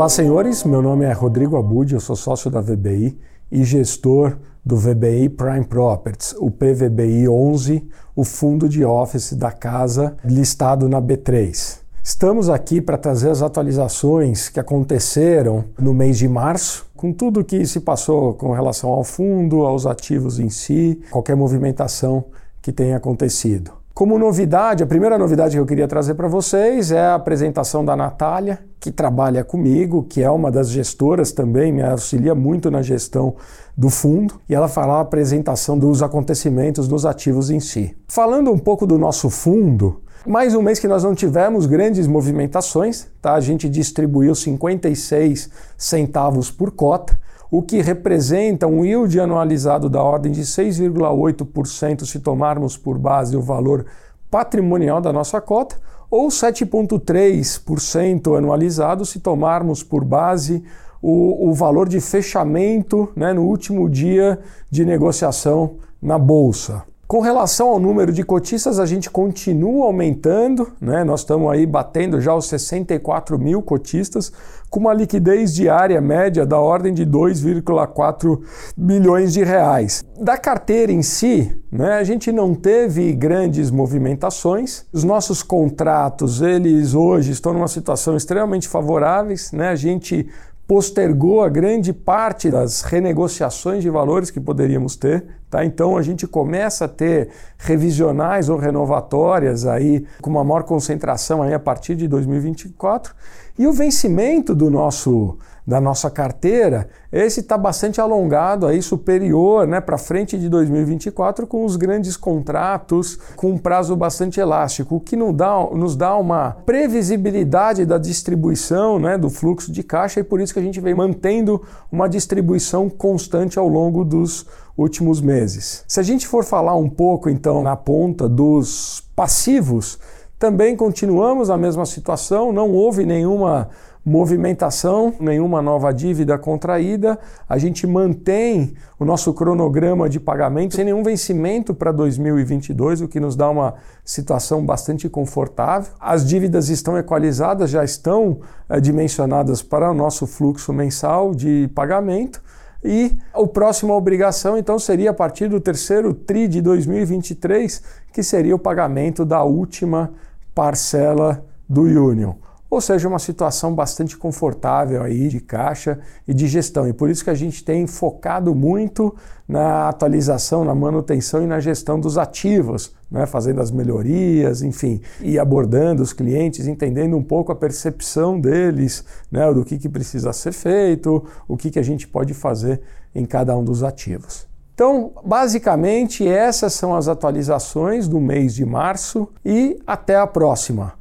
Olá, senhores. Meu nome é Rodrigo Abud, eu sou sócio da VBI e gestor do VBI Prime Properties, o PVBI 11, o fundo de office da casa listado na B3. Estamos aqui para trazer as atualizações que aconteceram no mês de março, com tudo que se passou com relação ao fundo, aos ativos em si, qualquer movimentação que tenha acontecido. Como novidade, a primeira novidade que eu queria trazer para vocês é a apresentação da Natália, que trabalha comigo, que é uma das gestoras também, me auxilia muito na gestão do fundo, e ela fará a apresentação dos acontecimentos dos ativos em si. Falando um pouco do nosso fundo, mais um mês que nós não tivemos grandes movimentações, tá? A gente distribuiu 56 centavos por cota o que representa um yield anualizado da ordem de 6,8% se tomarmos por base o valor patrimonial da nossa cota, ou 7,3% anualizado se tomarmos por base o, o valor de fechamento né, no último dia de negociação na Bolsa. Com relação ao número de cotistas, a gente continua aumentando, né? nós estamos aí batendo já os 64 mil cotistas, com uma liquidez diária média da ordem de 2,4 milhões de reais. Da carteira em si, né, a gente não teve grandes movimentações. Os nossos contratos, eles hoje estão numa situação extremamente favoráveis. Né? A gente postergou a grande parte das renegociações de valores que poderíamos ter. Tá? Então a gente começa a ter revisionais ou renovatórias aí com uma maior concentração aí a partir de 2024 e o vencimento do nosso da nossa carteira, esse está bastante alongado, aí superior né, para frente de 2024, com os grandes contratos com um prazo bastante elástico, o que nos dá, nos dá uma previsibilidade da distribuição né, do fluxo de caixa e por isso que a gente vem mantendo uma distribuição constante ao longo dos últimos meses. Se a gente for falar um pouco então na ponta dos passivos, também continuamos na mesma situação, não houve nenhuma movimentação, nenhuma nova dívida contraída. A gente mantém o nosso cronograma de pagamento sem nenhum vencimento para 2022, o que nos dá uma situação bastante confortável. As dívidas estão equalizadas, já estão é, dimensionadas para o nosso fluxo mensal de pagamento. E a próxima obrigação, então, seria a partir do terceiro TRI de 2023, que seria o pagamento da última parcela do Union ou seja, uma situação bastante confortável aí de caixa e de gestão. E por isso que a gente tem focado muito na atualização, na manutenção e na gestão dos ativos, né? fazendo as melhorias, enfim, e abordando os clientes, entendendo um pouco a percepção deles, né? do que, que precisa ser feito, o que, que a gente pode fazer em cada um dos ativos. Então, basicamente, essas são as atualizações do mês de março e até a próxima.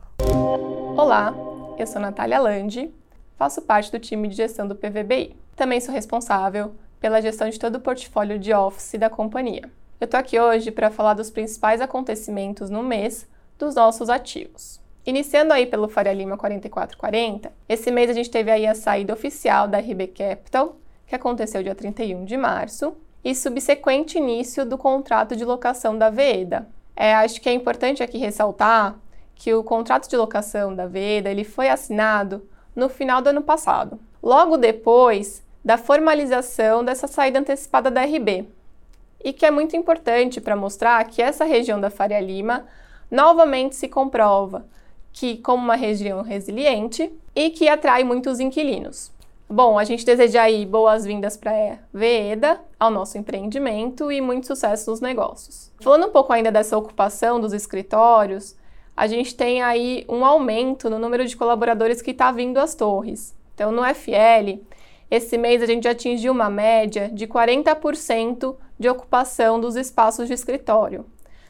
Olá! Eu sou Natália Landi, faço parte do time de gestão do PVBI. Também sou responsável pela gestão de todo o portfólio de Office da companhia. Eu tô aqui hoje para falar dos principais acontecimentos no mês dos nossos ativos. Iniciando aí pelo Faria Lima 4440, esse mês a gente teve aí a saída oficial da RB Capital, que aconteceu dia 31 de março, e subsequente início do contrato de locação da Veda. É, acho que é importante aqui ressaltar que o contrato de locação da Veda ele foi assinado no final do ano passado, logo depois da formalização dessa saída antecipada da RB, e que é muito importante para mostrar que essa região da Faria Lima novamente se comprova que como uma região resiliente e que atrai muitos inquilinos. Bom, a gente deseja aí boas-vindas para a Veda, ao nosso empreendimento e muito sucesso nos negócios. Falando um pouco ainda dessa ocupação dos escritórios, a gente tem aí um aumento no número de colaboradores que está vindo às torres. Então, no FL, esse mês a gente atingiu uma média de 40% de ocupação dos espaços de escritório,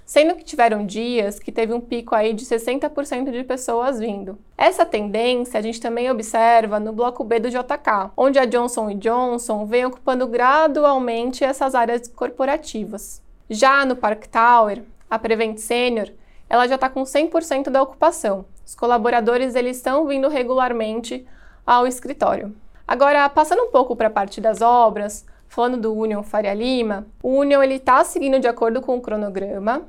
sendo que tiveram dias que teve um pico aí de 60% de pessoas vindo. Essa tendência a gente também observa no bloco B do JK, onde a Johnson Johnson vem ocupando gradualmente essas áreas corporativas. Já no Park Tower, a Prevent Senior ela já está com 100% da ocupação. Os colaboradores eles estão vindo regularmente ao escritório. Agora, passando um pouco para a parte das obras, falando do Union Faria Lima, o Union está seguindo de acordo com o cronograma.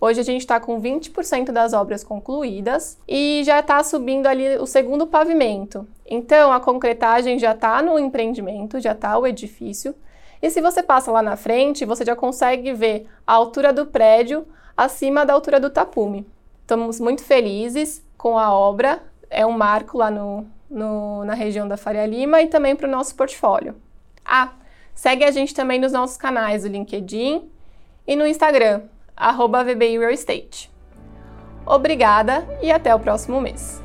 Hoje a gente está com 20% das obras concluídas e já está subindo ali o segundo pavimento. Então a concretagem já está no empreendimento, já está o edifício. E se você passa lá na frente, você já consegue ver a altura do prédio acima da altura do tapume. Estamos muito felizes com a obra, é um marco lá no, no, na região da Faria Lima e também para o nosso portfólio. Ah, segue a gente também nos nossos canais do LinkedIn e no Instagram, arroba VBI Real Estate. Obrigada e até o próximo mês.